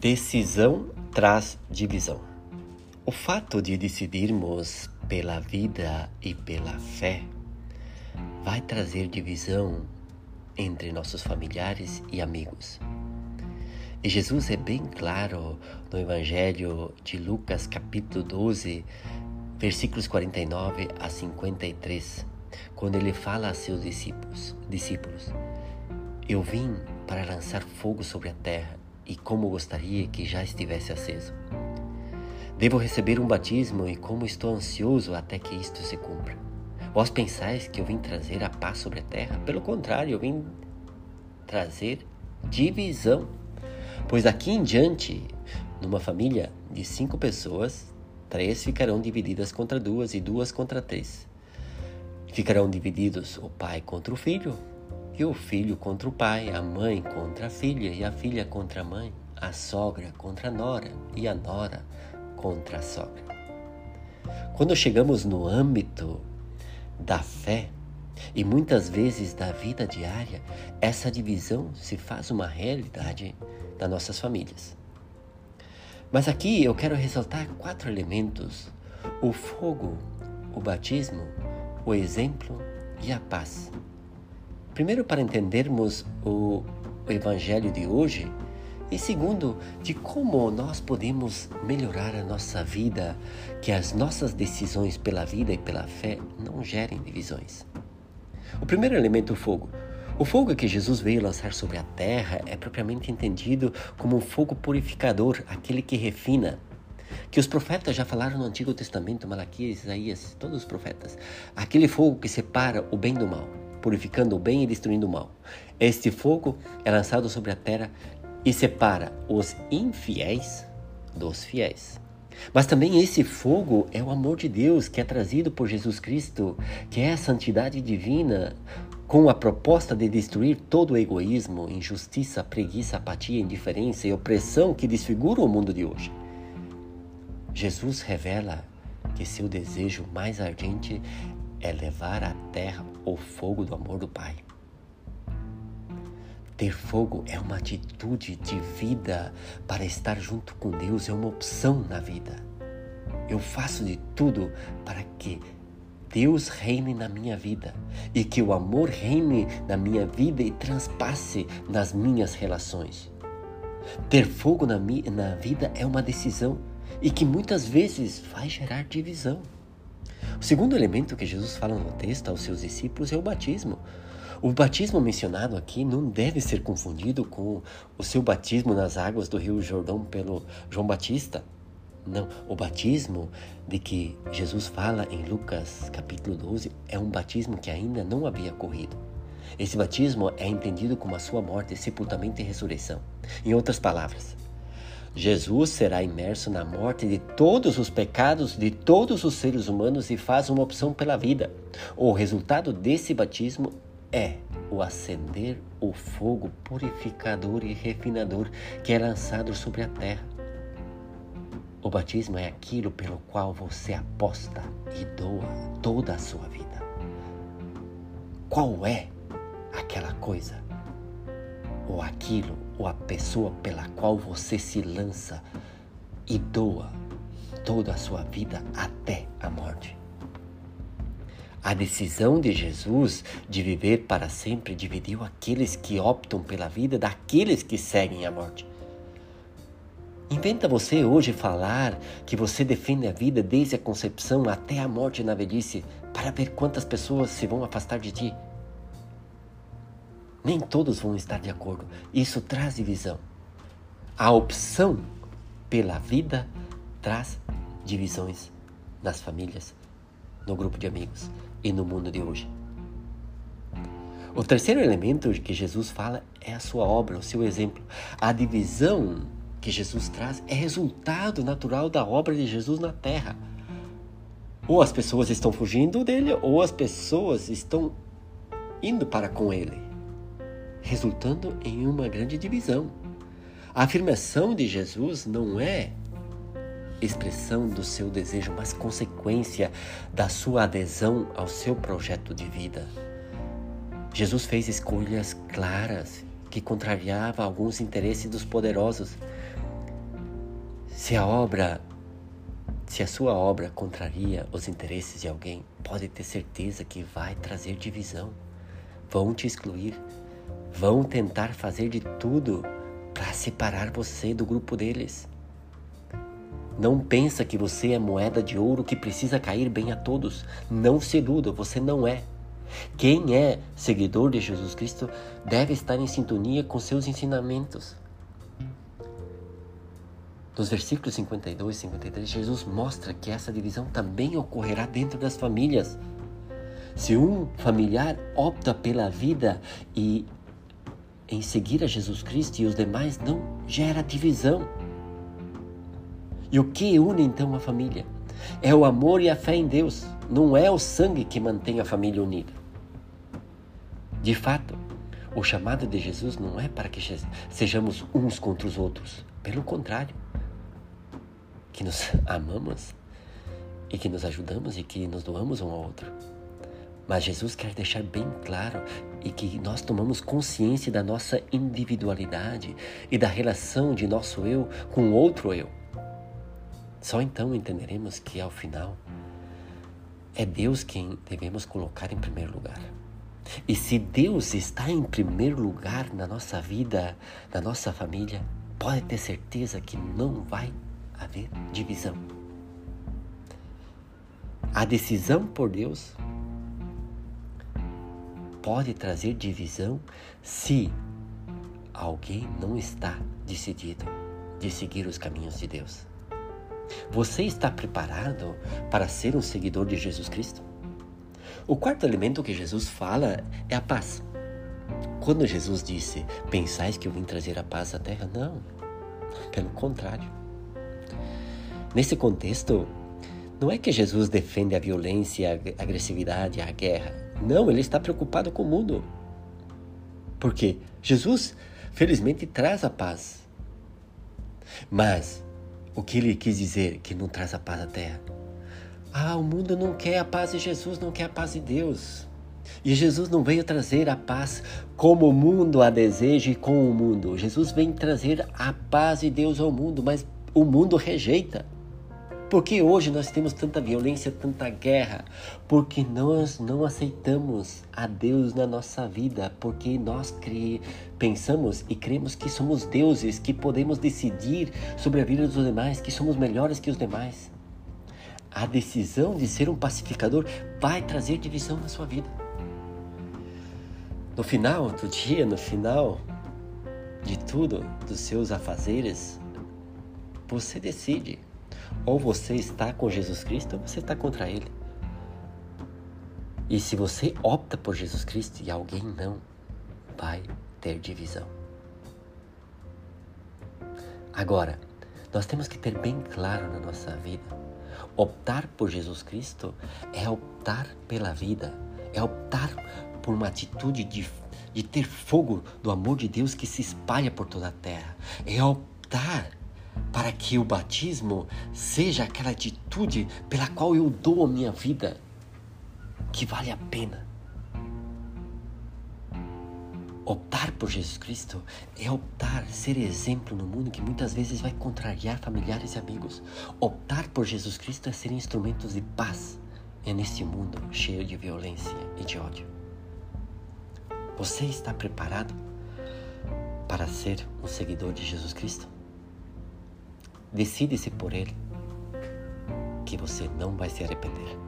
Decisão traz divisão. O fato de decidirmos pela vida e pela fé vai trazer divisão entre nossos familiares e amigos. E Jesus é bem claro no Evangelho de Lucas, capítulo 12, versículos 49 a 53, quando ele fala a seus discípulos: discípulos Eu vim para lançar fogo sobre a terra e como gostaria que já estivesse aceso. Devo receber um batismo e como estou ansioso até que isto se cumpra. Vós pensais que eu vim trazer a paz sobre a terra? Pelo contrário, eu vim trazer divisão. Pois daqui em diante, numa família de cinco pessoas, três ficarão divididas contra duas e duas contra três. Ficarão divididos o pai contra o filho, e o filho contra o pai, a mãe contra a filha, e a filha contra a mãe, a sogra contra a nora, e a nora contra a sogra. Quando chegamos no âmbito da fé, e muitas vezes da vida diária, essa divisão se faz uma realidade das nossas famílias. Mas aqui eu quero ressaltar quatro elementos: o fogo, o batismo, o exemplo e a paz. Primeiro, para entendermos o, o Evangelho de hoje, e segundo, de como nós podemos melhorar a nossa vida, que as nossas decisões pela vida e pela fé não gerem divisões. O primeiro elemento, o fogo. O fogo que Jesus veio lançar sobre a terra é propriamente entendido como um fogo purificador, aquele que refina. Que os profetas já falaram no Antigo Testamento, Malaquias, Isaías, todos os profetas. Aquele fogo que separa o bem do mal purificando o bem e destruindo o mal. Este fogo é lançado sobre a terra e separa os infiéis dos fiéis. Mas também esse fogo é o amor de Deus que é trazido por Jesus Cristo, que é a santidade divina, com a proposta de destruir todo o egoísmo, injustiça, preguiça, apatia, indiferença e opressão que desfigura o mundo de hoje. Jesus revela que seu desejo mais ardente é levar à terra o fogo do amor do Pai. Ter fogo é uma atitude de vida para estar junto com Deus, é uma opção na vida. Eu faço de tudo para que Deus reine na minha vida e que o amor reine na minha vida e transpasse nas minhas relações. Ter fogo na, na vida é uma decisão e que muitas vezes vai gerar divisão. O segundo elemento que Jesus fala no texto aos seus discípulos é o batismo. O batismo mencionado aqui não deve ser confundido com o seu batismo nas águas do Rio Jordão pelo João Batista. Não, o batismo de que Jesus fala em Lucas capítulo 12 é um batismo que ainda não havia ocorrido. Esse batismo é entendido como a sua morte, sepultamento e ressurreição. Em outras palavras, Jesus será imerso na morte de todos os pecados de todos os seres humanos e faz uma opção pela vida. O resultado desse batismo é o acender o fogo purificador e refinador que é lançado sobre a terra. O batismo é aquilo pelo qual você aposta e doa toda a sua vida. Qual é aquela coisa ou aquilo ou a pessoa pela qual você se lança e doa toda a sua vida até a morte. A decisão de Jesus de viver para sempre dividiu aqueles que optam pela vida daqueles que seguem a morte. Inventa você hoje falar que você defende a vida desde a concepção até a morte na velhice para ver quantas pessoas se vão afastar de ti. Nem todos vão estar de acordo. Isso traz divisão. A opção pela vida traz divisões nas famílias, no grupo de amigos e no mundo de hoje. O terceiro elemento que Jesus fala é a sua obra, o seu exemplo. A divisão que Jesus traz é resultado natural da obra de Jesus na terra. Ou as pessoas estão fugindo dele, ou as pessoas estão indo para com ele resultando em uma grande divisão. A afirmação de Jesus não é expressão do seu desejo, mas consequência da sua adesão ao seu projeto de vida. Jesus fez escolhas claras que contrariavam alguns interesses dos poderosos. Se a obra, se a sua obra contraria os interesses de alguém, pode ter certeza que vai trazer divisão. Vão te excluir, vão tentar fazer de tudo para separar você do grupo deles. Não pensa que você é moeda de ouro que precisa cair bem a todos. Não se iluda, você não é. Quem é seguidor de Jesus Cristo deve estar em sintonia com seus ensinamentos. Nos versículos 52 e 53, Jesus mostra que essa divisão também ocorrerá dentro das famílias. Se um familiar opta pela vida e em seguir a Jesus Cristo e os demais não gera divisão. E o que une então a família? É o amor e a fé em Deus, não é o sangue que mantém a família unida. De fato, o chamado de Jesus não é para que sejamos uns contra os outros, pelo contrário, que nos amamos e que nos ajudamos e que nos doamos um ao outro. Mas Jesus quer deixar bem claro e que nós tomamos consciência da nossa individualidade e da relação de nosso eu com outro eu. Só então entenderemos que, ao final, é Deus quem devemos colocar em primeiro lugar. E se Deus está em primeiro lugar na nossa vida, na nossa família, pode ter certeza que não vai haver divisão. A decisão por Deus pode trazer divisão se alguém não está decidido de seguir os caminhos de Deus. Você está preparado para ser um seguidor de Jesus Cristo? O quarto elemento que Jesus fala é a paz. Quando Jesus disse: Pensais que eu vim trazer a paz à terra? Não, pelo contrário. Nesse contexto, não é que Jesus defende a violência, a agressividade, a guerra. Não, ele está preocupado com o mundo. Porque Jesus, felizmente, traz a paz. Mas o que ele quis dizer que não traz a paz à terra? Ah, o mundo não quer a paz de Jesus, não quer a paz de Deus. E Jesus não veio trazer a paz como o mundo a deseja e com o mundo. Jesus vem trazer a paz de Deus ao mundo, mas o mundo rejeita. Porque hoje nós temos tanta violência, tanta guerra? Porque nós não aceitamos a Deus na nossa vida, porque nós cre... pensamos e cremos que somos deuses, que podemos decidir sobre a vida dos demais, que somos melhores que os demais. A decisão de ser um pacificador vai trazer divisão na sua vida. No final do dia, no final de tudo, dos seus afazeres, você decide ou você está com Jesus Cristo ou você está contra Ele. E se você opta por Jesus Cristo e alguém não, vai ter divisão. Agora, nós temos que ter bem claro na nossa vida: optar por Jesus Cristo é optar pela vida, é optar por uma atitude de, de ter fogo do amor de Deus que se espalha por toda a terra, é optar para que o batismo seja aquela atitude pela qual eu dou a minha vida, que vale a pena. Optar por Jesus Cristo é optar ser exemplo no mundo que muitas vezes vai contrariar familiares e amigos. Optar por Jesus Cristo é ser instrumentos de paz é neste mundo cheio de violência e de ódio. Você está preparado para ser um seguidor de Jesus Cristo? Decide-se por ele, que você não vai se arrepender.